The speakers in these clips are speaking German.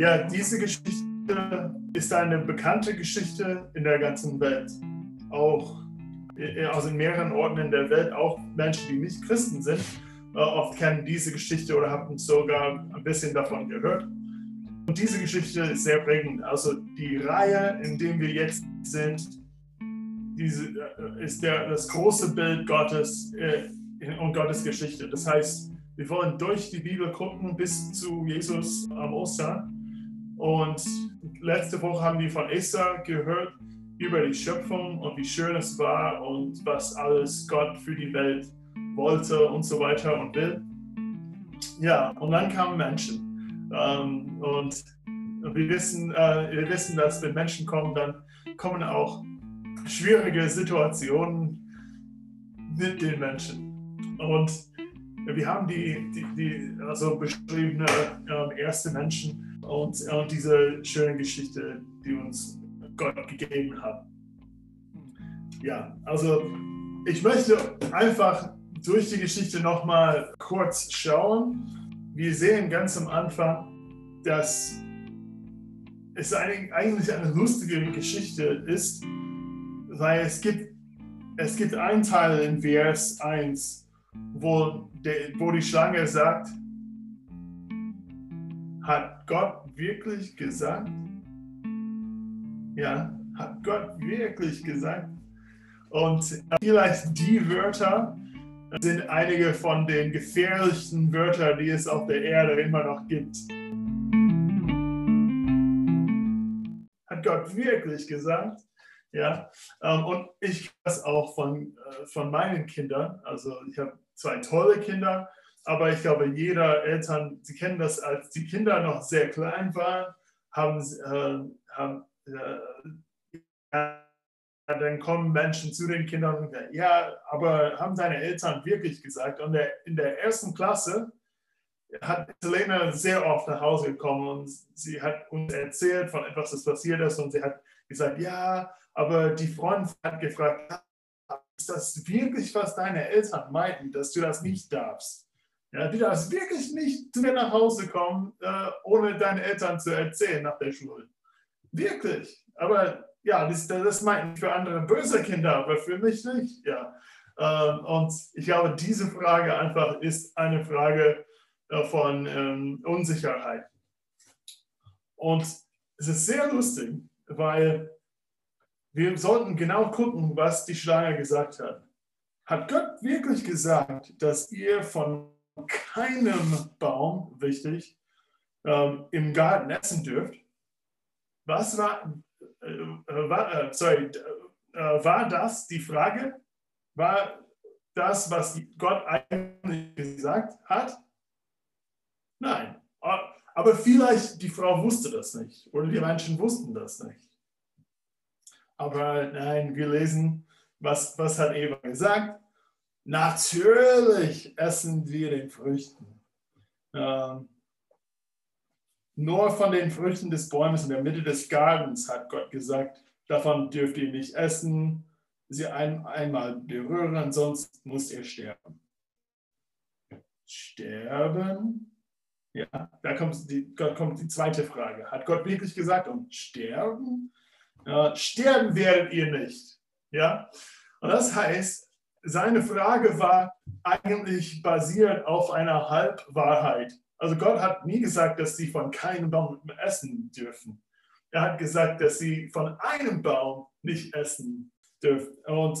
Ja, diese Geschichte ist eine bekannte Geschichte in der ganzen Welt. Auch also in mehreren Orten in der Welt, auch Menschen, die nicht Christen sind, äh, oft kennen diese Geschichte oder haben sogar ein bisschen davon gehört. Und diese Geschichte ist sehr prägend. Also die Reihe, in der wir jetzt sind, diese, äh, ist der, das große Bild Gottes äh, und Gottes Geschichte. Das heißt, wir wollen durch die Bibel gucken bis zu Jesus am Ostern und letzte Woche haben wir von Esther gehört über die Schöpfung und wie schön es war und was alles Gott für die Welt wollte und so weiter und will. Ja, und dann kamen Menschen. Ähm, und wir wissen, äh, wir wissen, dass wenn Menschen kommen, dann kommen auch schwierige Situationen mit den Menschen. Und wir haben die, die, die also beschriebene äh, erste Menschen und, und diese schöne Geschichte, die uns Gott gegeben hat. Ja, also ich möchte einfach durch die Geschichte nochmal kurz schauen. Wir sehen ganz am Anfang, dass es eigentlich eine lustige Geschichte ist, weil es gibt, es gibt einen Teil in Vers 1, wo, der, wo die Schlange sagt, hat Gott wirklich gesagt? Ja, hat Gott wirklich gesagt? Und vielleicht die Wörter sind einige von den gefährlichsten Wörtern, die es auf der Erde immer noch gibt. Hat Gott wirklich gesagt? Ja, ähm, und ich das auch von, äh, von meinen Kindern. Also ich habe zwei tolle Kinder aber ich glaube, jeder Eltern, Sie kennen das, als die Kinder noch sehr klein waren, haben, äh, haben äh, dann kommen Menschen zu den Kindern und sagen, ja, aber haben deine Eltern wirklich gesagt? Und der, in der ersten Klasse hat Selena sehr oft nach Hause gekommen und sie hat uns erzählt von etwas, das passiert ist und sie hat gesagt, ja, aber die Freundin hat gefragt, ist das wirklich, was deine Eltern meinten, dass du das nicht darfst? Ja, du darfst wirklich nicht zu mir nach Hause kommen, äh, ohne deinen Eltern zu erzählen nach der Schule. Wirklich. Aber ja, das, das meinten für andere böse Kinder, aber für mich nicht. Ja. Ähm, und ich glaube, diese Frage einfach ist eine Frage äh, von ähm, Unsicherheit. Und es ist sehr lustig, weil wir sollten genau gucken, was die Schlange gesagt hat. Hat Gott wirklich gesagt, dass ihr von keinem Baum, wichtig, ähm, im Garten essen dürft. Was war, äh, äh war, äh, sorry, äh, war das die Frage? War das, was Gott eigentlich gesagt hat? Nein. Aber vielleicht die Frau wusste das nicht oder die Menschen wussten das nicht. Aber nein, wir lesen, was, was hat Eva gesagt? Natürlich essen wir den Früchten. Ähm, nur von den Früchten des Bäumes in der Mitte des Gartens hat Gott gesagt, davon dürft ihr nicht essen, sie ein, einmal berühren, sonst muss ihr sterben. Sterben? Ja, da kommt die, kommt die zweite Frage. Hat Gott wirklich gesagt, und sterben? Ja, sterben werdet ihr nicht. Ja, und das heißt, seine Frage war eigentlich basiert auf einer Halbwahrheit. Also Gott hat nie gesagt, dass sie von keinem Baum essen dürfen. Er hat gesagt, dass sie von einem Baum nicht essen dürfen. Und,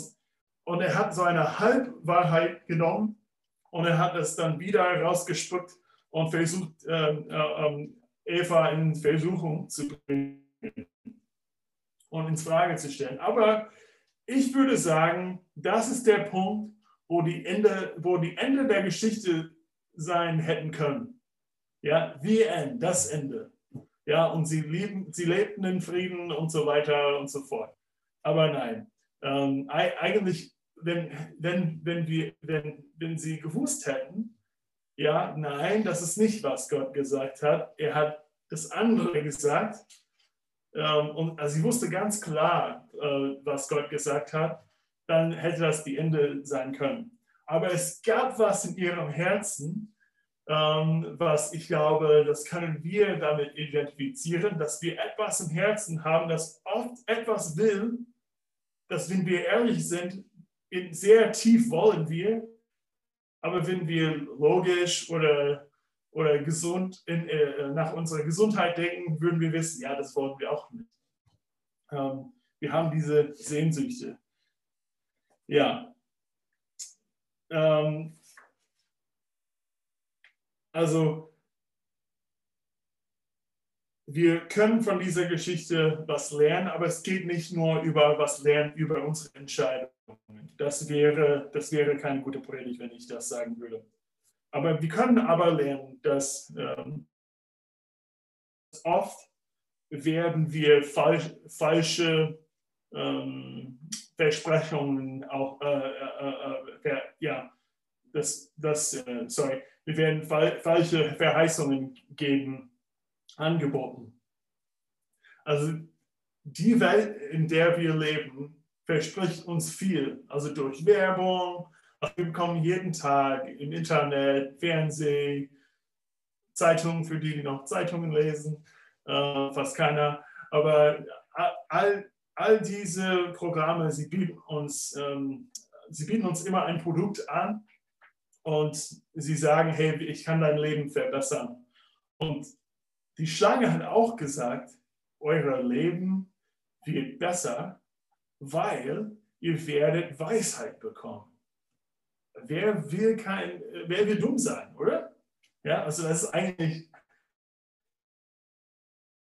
und er hat so eine Halbwahrheit genommen und er hat es dann wieder rausgespuckt und versucht, ähm, äh, äh, Eva in Versuchung zu bringen und ins Frage zu stellen. Aber ich würde sagen, das ist der Punkt, wo die Ende, wo die Ende der Geschichte sein hätten können. Ja, the end, das Ende. Ja, und sie, lieben, sie lebten in Frieden und so weiter und so fort. Aber nein, ähm, eigentlich, wenn, wenn, wenn, wir, wenn, wenn sie gewusst hätten, ja, nein, das ist nicht, was Gott gesagt hat. Er hat das andere gesagt. Ähm, und also sie wusste ganz klar, äh, was Gott gesagt hat. Dann hätte das die Ende sein können. Aber es gab was in ihrem Herzen, ähm, was ich glaube, das können wir damit identifizieren, dass wir etwas im Herzen haben, das oft etwas will, das, wenn wir ehrlich sind, sehr tief wollen wir, aber wenn wir logisch oder, oder gesund in, äh, nach unserer Gesundheit denken, würden wir wissen, ja, das wollen wir auch nicht. Ähm, wir haben diese Sehnsüchte. Ja. Ähm, also, wir können von dieser Geschichte was lernen, aber es geht nicht nur über was lernen, über unsere Entscheidungen. Das wäre, das wäre keine gute Predigt, wenn ich das sagen würde. Aber wir können aber lernen, dass ähm, oft werden wir falsch, falsche ähm, Versprechungen auch, äh, äh, äh, ja, das, das, äh, sorry, wir werden fa falsche Verheißungen geben, angeboten. Also die Welt, in der wir leben, verspricht uns viel. Also durch Werbung, wir bekommen jeden Tag im Internet, Fernsehen, Zeitungen, für die, die noch Zeitungen lesen, äh, fast keiner. Aber all, all diese Programme, sie bieten uns, ähm, sie bieten uns immer ein Produkt an und sie sagen, hey, ich kann dein Leben verbessern. Und die Schlange hat auch gesagt, euer Leben wird besser, weil ihr werdet Weisheit bekommen. Wer will kein, wer will dumm sein, oder? Ja, also das ist eigentlich,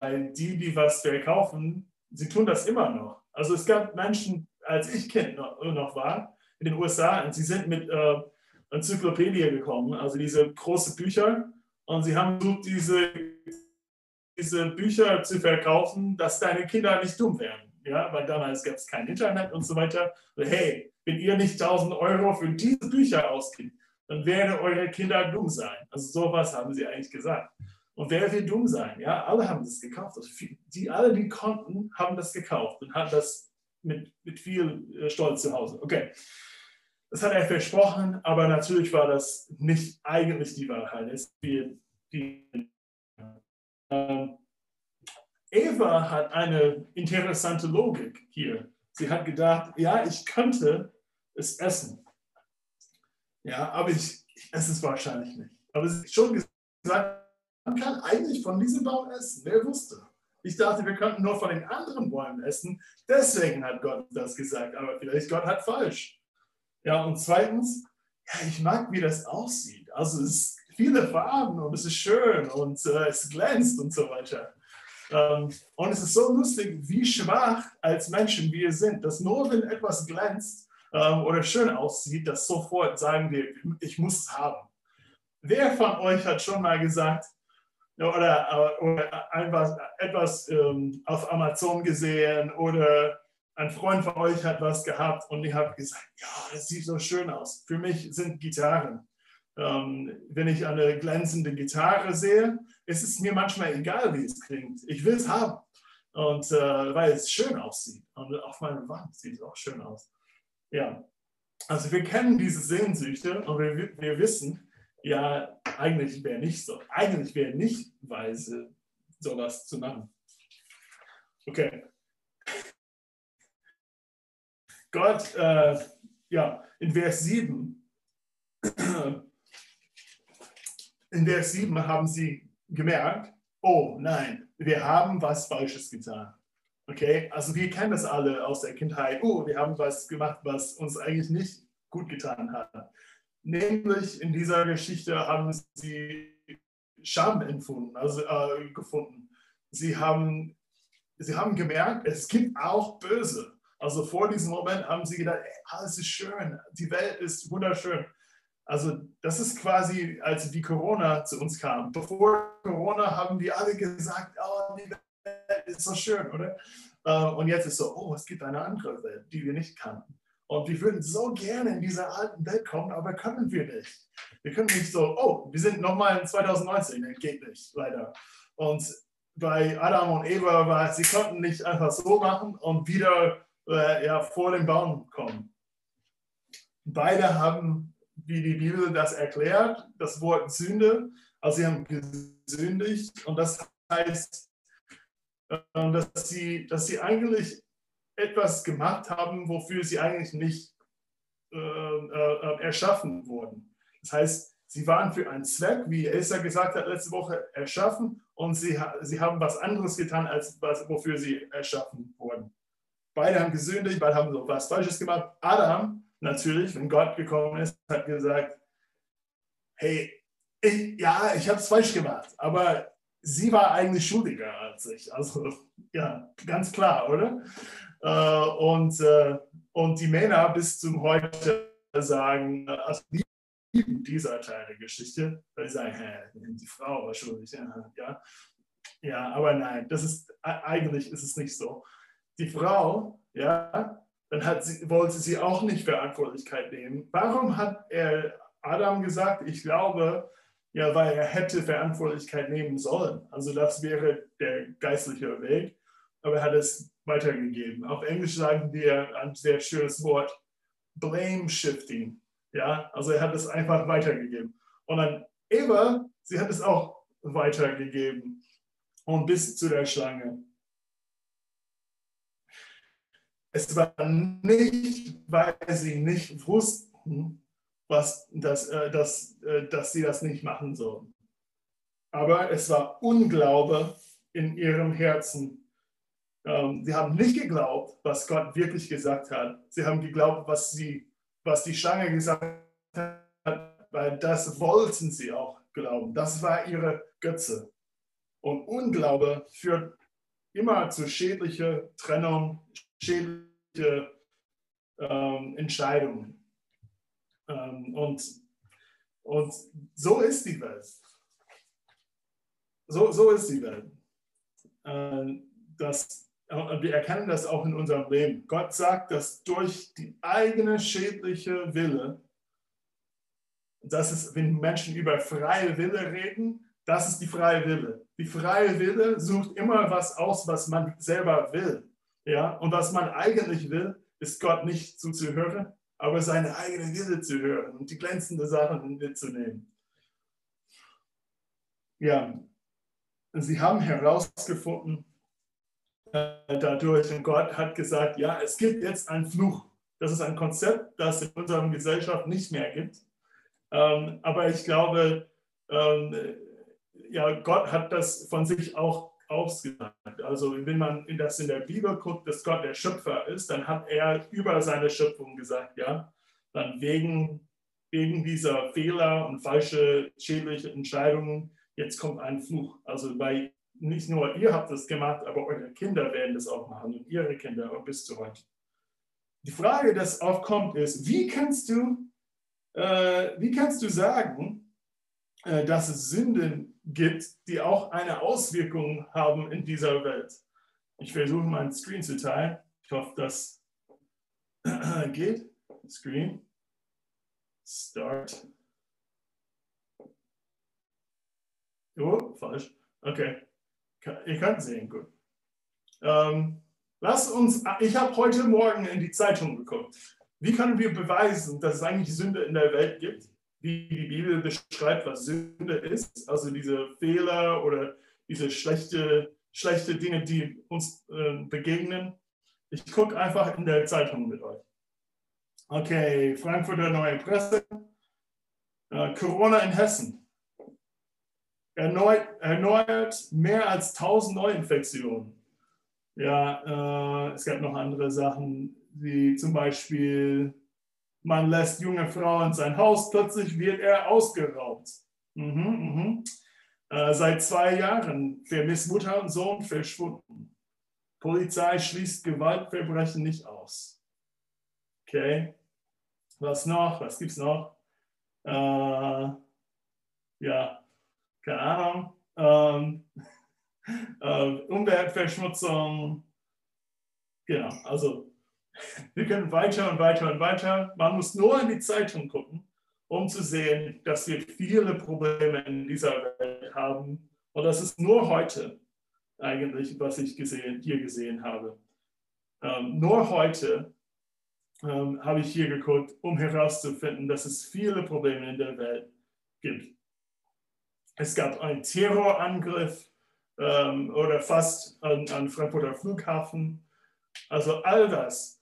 weil die, die was verkaufen, sie tun das immer noch. Also es gab Menschen, als ich Kind noch, war, in den USA, und sie sind mit äh, Enzyklopädie gekommen, also diese großen Bücher, und sie haben versucht, diese, diese Bücher zu verkaufen, dass deine Kinder nicht dumm werden ja, weil damals gab es kein Internet und so weiter. Und hey, wenn ihr nicht 1000 Euro für diese Bücher ausgibt, dann werden eure Kinder dumm sein. Also sowas haben sie eigentlich gesagt. Und wer will dumm sein? Ja, alle haben das gekauft. Also die, alle, die konnten, haben das gekauft und haben das mit, mit viel äh, Stolz zu Hause. Okay. Das hat er versprochen, aber natürlich war das nicht eigentlich die Wahrheit. Es wird die, ähm, Eva hat eine interessante Logik hier. Sie hat gedacht, ja, ich könnte es essen. Ja, aber ich, ich esse es wahrscheinlich nicht. Aber sie hat schon gesagt, man kann eigentlich von diesem Baum essen. Wer wusste? Ich dachte, wir könnten nur von den anderen Bäumen essen. Deswegen hat Gott das gesagt. Aber vielleicht Gott hat falsch. Ja, und zweitens, ja, ich mag, wie das aussieht. Also es ist viele Farben und es ist schön und äh, es glänzt und so weiter. Ähm, und es ist so lustig, wie schwach als Menschen wir sind, dass nur wenn etwas glänzt ähm, oder schön aussieht, dass sofort sagen wir, ich muss es haben. Wer von euch hat schon mal gesagt, oder, äh, oder einfach etwas ähm, auf Amazon gesehen oder ein Freund von euch hat was gehabt und ihr habt gesagt, ja, das sieht so schön aus. Für mich sind Gitarren. Ähm, wenn ich eine glänzende Gitarre sehe, ist es mir manchmal egal, wie es klingt. Ich will es haben. Und äh, weil es schön aussieht. Und auf meiner Wand sieht es auch schön aus. Ja. Also wir kennen diese Sehnsüchte und wir, wir wissen, ja, eigentlich wäre nicht so. Eigentlich wäre nicht weise, sowas zu machen. Okay. Gott, äh, ja, in Vers 7 in Vers 7 haben sie gemerkt, oh nein, wir haben was Falsches getan. Okay, also wir kennen das alle aus der Kindheit. Oh, wir haben was gemacht, was uns eigentlich nicht gut getan hat. Nämlich in dieser Geschichte haben sie Scham empfunden, also äh, gefunden. Sie haben, sie haben gemerkt, es gibt auch Böse. Also vor diesem Moment haben sie gedacht, ey, alles ist schön, die Welt ist wunderschön. Also das ist quasi, als die Corona zu uns kam. Bevor Corona haben wir alle gesagt, oh, die Welt ist so schön, oder? Äh, und jetzt ist so, oh, es gibt eine andere Welt, die wir nicht kannten. Und wir würden so gerne in diese alten Welt kommen, aber können wir nicht. Wir können nicht so, oh, wir sind nochmal in 2019, das geht nicht, leider. Und bei Adam und Eva war, sie konnten nicht einfach so machen und wieder äh, ja, vor den Baum kommen. Beide haben, wie die Bibel das erklärt, das Wort Sünde, also sie haben gesündigt und das heißt, äh, dass sie, dass sie eigentlich etwas gemacht haben, wofür sie eigentlich nicht äh, äh, erschaffen wurden. Das heißt, sie waren für einen Zweck, wie Elsa gesagt hat letzte Woche, erschaffen und sie, sie haben was anderes getan, als was, wofür sie erschaffen wurden. Beide haben gesündigt, beide haben so was Falsches gemacht. Adam, natürlich, wenn Gott gekommen ist, hat gesagt, hey, ich, ja, ich habe es falsch gemacht, aber sie war eigentlich schuldiger als ich. Also ja, ganz klar, oder? Äh, und, äh, und die Männer bis zum heute sagen, also die lieben dieser Teil der Geschichte, weil sie sagen, hä, die Frau war schuldig. Ja, ja, aber nein, das ist eigentlich ist es nicht so. Die Frau, ja, dann hat sie, wollte sie auch nicht Verantwortlichkeit nehmen. Warum hat er Adam gesagt, ich glaube, ja, weil er hätte Verantwortlichkeit nehmen sollen. Also das wäre der geistliche Weg, aber er hat es weitergegeben. Auf Englisch sagen wir ein sehr schönes Wort, Blame Shifting. Ja, also er hat es einfach weitergegeben. Und dann Eva, sie hat es auch weitergegeben und bis zu der Schlange. Es war nicht, weil sie nicht wussten, was, dass, äh, dass, äh, dass sie das nicht machen sollen. Aber es war Unglaube in ihrem Herzen ähm, sie haben nicht geglaubt, was Gott wirklich gesagt hat. Sie haben geglaubt, was, sie, was die Schlange gesagt hat, weil das wollten sie auch glauben. Das war ihre Götze. Und Unglaube führt immer zu schädlicher Trennung, schädliche ähm, Entscheidungen. Ähm, und, und so ist die Welt. So, so ist die Welt. Äh, das wir erkennen das auch in unserem Leben. Gott sagt, dass durch die eigene schädliche Wille, das ist, wenn Menschen über freie Wille reden, das ist die freie Wille. Die freie Wille sucht immer was aus, was man selber will. Ja? Und was man eigentlich will, ist Gott nicht zuzuhören, aber seine eigene Wille zu hören und die glänzenden Sachen mitzunehmen. Ja, sie haben herausgefunden, äh, dadurch. Und Gott hat gesagt, ja, es gibt jetzt einen Fluch. Das ist ein Konzept, das in unserer Gesellschaft nicht mehr gibt. Ähm, aber ich glaube, ähm, ja, Gott hat das von sich auch ausgesagt. Also wenn man in das in der Bibel guckt, dass Gott der Schöpfer ist, dann hat er über seine Schöpfung gesagt, ja, dann wegen, wegen dieser Fehler und falsche schädliche Entscheidungen, jetzt kommt ein Fluch. Also bei nicht nur ihr habt das gemacht, aber eure Kinder werden das auch machen und ihre Kinder bis zu heute. Die Frage, die aufkommt, ist, wie kannst du, äh, wie kannst du sagen, äh, dass es Sünden gibt, die auch eine Auswirkung haben in dieser Welt? Ich versuche meinen Screen zu teilen. Ich hoffe, das geht. Screen. Start. Oh, falsch. Okay. Ihr könnt sehen, gut. Ähm, lass uns, ich habe heute Morgen in die Zeitung geguckt. Wie können wir beweisen, dass es eigentlich Sünde in der Welt gibt? Wie die Bibel beschreibt, was Sünde ist, also diese Fehler oder diese schlechte, schlechte Dinge, die uns äh, begegnen. Ich gucke einfach in der Zeitung mit euch. Okay, Frankfurter Neue Presse. Äh, Corona in Hessen erneut, erneuert mehr als 1000 Neuinfektionen. Ja, äh, es gab noch andere Sachen, wie zum Beispiel, man lässt junge Frauen in sein Haus, plötzlich wird er ausgeraubt. Mhm, mh. äh, seit zwei Jahren vermisst Mutter und Sohn verschwunden. Polizei schließt Gewaltverbrechen nicht aus. Okay, was noch? Was gibt es noch? äh, ja, keine Ahnung, ähm, äh, Umweltverschmutzung, genau, also wir können weiter und weiter und weiter. Man muss nur in die Zeitung gucken, um zu sehen, dass wir viele Probleme in dieser Welt haben. Und das ist nur heute eigentlich, was ich gesehen, hier gesehen habe. Ähm, nur heute ähm, habe ich hier geguckt, um herauszufinden, dass es viele Probleme in der Welt gibt. Es gab einen Terrorangriff ähm, oder fast an, an Frankfurter Flughafen. Also all das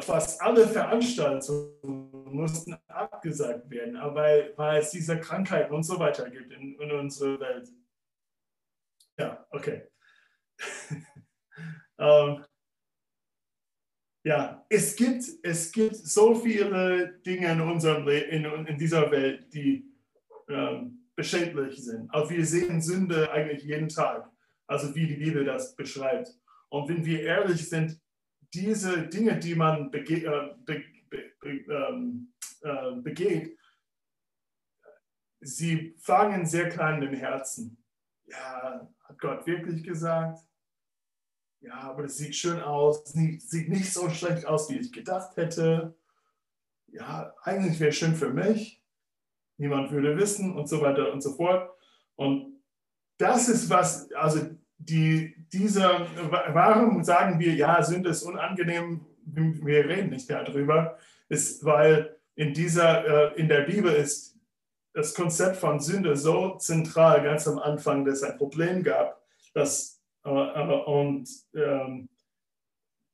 fast alle Veranstaltungen mussten abgesagt werden, weil, weil es diese Krankheiten und so weiter gibt in, in unserer Welt. Ja, okay. ähm, ja, es gibt, es gibt so viele Dinge in, unserem in, in dieser Welt, die ähm, beschädlich sind. Aber wir sehen Sünde eigentlich jeden Tag, also wie die Bibel das beschreibt. Und wenn wir ehrlich sind, diese Dinge, die man bege äh, be be ähm, äh, begeht, sie fangen sehr klein im Herzen. Ja, hat Gott wirklich gesagt? Ja, aber es sieht schön aus, sieht nicht so schlecht aus, wie ich gedacht hätte. Ja, eigentlich wäre es schön für mich. Niemand würde wissen und so weiter und so fort. Und das ist was, also die, dieser, warum sagen wir, ja, Sünde ist unangenehm, wir reden nicht mehr darüber, ist, weil in dieser, äh, in der Bibel ist das Konzept von Sünde so zentral, ganz am Anfang, dass es ein Problem gab, dass, äh, und ähm,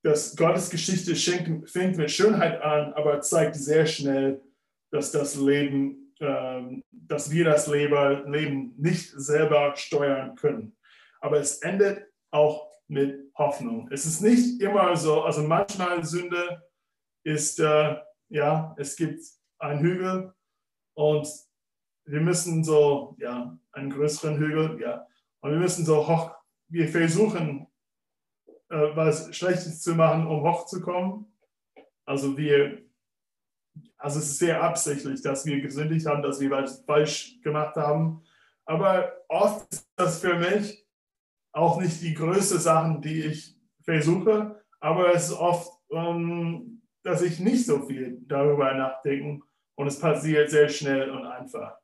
dass Gottes Geschichte fängt mit Schönheit an, aber zeigt sehr schnell, dass das Leben, ähm, dass wir das Leben nicht selber steuern können aber es endet auch mit Hoffnung. Es ist nicht immer so, also manchmal Sünde ist, äh, ja, es gibt einen Hügel und wir müssen so, ja, einen größeren Hügel, ja, und wir müssen so hoch, wir versuchen, äh, was Schlechtes zu machen, um hochzukommen. Also wir, also es ist sehr absichtlich, dass wir gesündigt haben, dass wir was falsch gemacht haben. Aber oft ist das für mich auch nicht die größten Sachen, die ich versuche, aber es ist oft, ähm, dass ich nicht so viel darüber nachdenke und es passiert sehr schnell und einfach.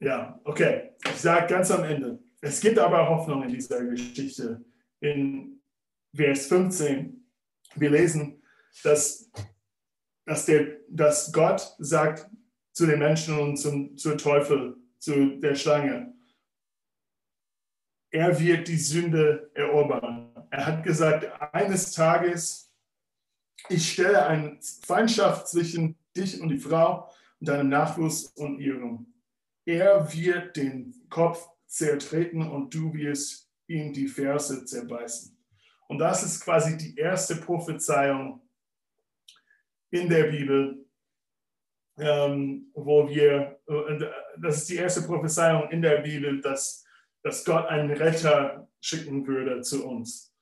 Ja, okay. Ich sage ganz am Ende. Es gibt aber Hoffnung in dieser Geschichte. In Vers 15, wir lesen, dass, dass, der, dass Gott sagt zu den Menschen und zum, zur Teufel, zu der Schlange, er wird die Sünde erobern. Er hat gesagt, eines Tages, ich stelle eine Feindschaft zwischen dich und die Frau und deinem Nachwuchs und ihrem. Er wird den Kopf zertreten und du wirst ihm die Ferse zerbeißen. Und das ist quasi die erste Prophezeiung in der Bibel, ähm, wo wir, äh, das ist die erste Prophezeiung in der Bibel, dass dass Gott einen Retter schicken würde zu uns.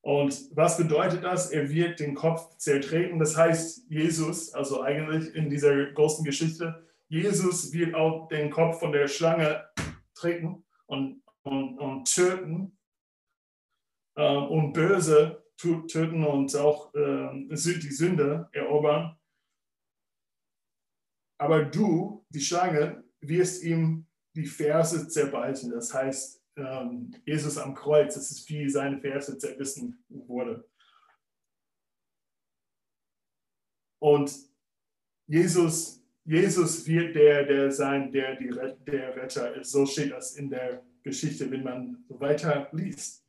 Und was bedeutet das? Er wird den Kopf zertreten. Das heißt, Jesus, also eigentlich in dieser großen Geschichte, Jesus wird auch den Kopf von der Schlange treten und, und, und töten äh, und böse töten und auch äh, die Sünde erobern. Aber du, die Schlange, wirst ihm die Verse zerbeißen. Das heißt, ähm, Jesus am Kreuz, das ist wie seine Verse zerbissen wurde. Und Jesus, Jesus wird der, der sein, der die, der Retter ist. So steht das in der Geschichte, wenn man weiter liest.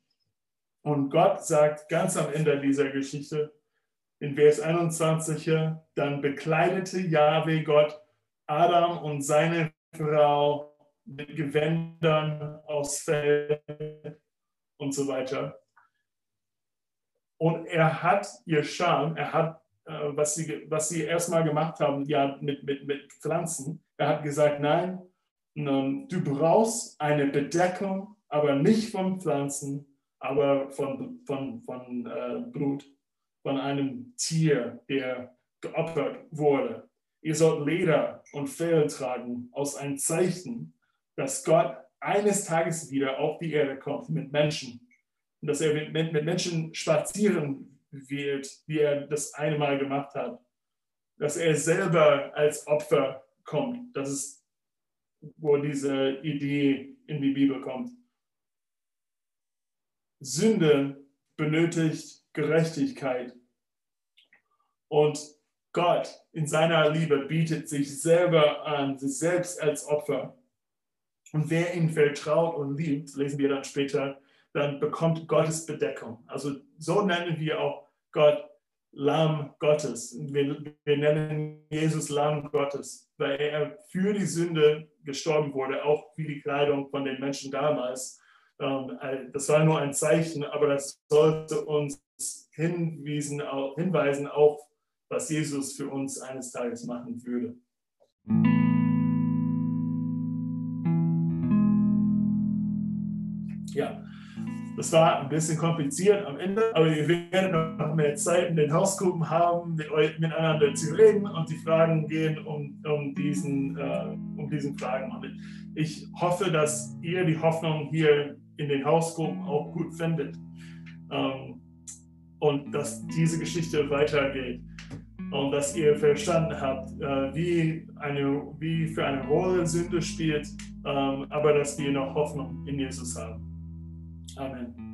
Und Gott sagt ganz am Ende dieser Geschichte, in Vers 21, dann bekleidete Yahweh Gott Adam und seine Frau mit Gewändern aus Fell und so weiter. Und er hat ihr Scham, er hat, äh, was, sie, was sie erstmal gemacht haben, ja, mit, mit, mit Pflanzen, er hat gesagt, nein, du brauchst eine Bedeckung, aber nicht von Pflanzen, aber von, von, von äh, Blut, von einem Tier, der geopfert wurde. Ihr sollt Leder und Fell tragen aus einem Zeichen, dass Gott eines Tages wieder auf die Erde kommt mit Menschen. Und dass er mit, mit Menschen spazieren wird, wie er das einmal gemacht hat. Dass er selber als Opfer kommt. Das ist, wo diese Idee in die Bibel kommt. Sünde benötigt Gerechtigkeit. Und Gott in seiner Liebe bietet sich selber an, sich selbst als Opfer. Und wer ihn vertraut und liebt, lesen wir dann später, dann bekommt Gottes Bedeckung. Also so nennen wir auch Gott Lamm Gottes. Wir, wir nennen Jesus Lamm Gottes, weil er für die Sünde gestorben wurde, auch wie die Kleidung von den Menschen damals. Ähm, äh, das war nur ein Zeichen, aber das sollte uns hinwiesen, hinweisen auf, was Jesus für uns eines Tages machen würde. Ja, das war ein bisschen kompliziert am Ende, aber wir werden noch mehr Zeit in den Hausgruppen haben, miteinander zu reden und die Fragen gehen um, um, diesen, äh, um diesen Fragen. Und ich hoffe, dass ihr die Hoffnung hier in den Hausgruppen auch gut findet ähm, und dass diese Geschichte weitergeht und dass ihr verstanden habt, äh, wie, eine, wie für eine Rolle Sünde spielt, ähm, aber dass wir noch Hoffnung in Jesus haben. Amen.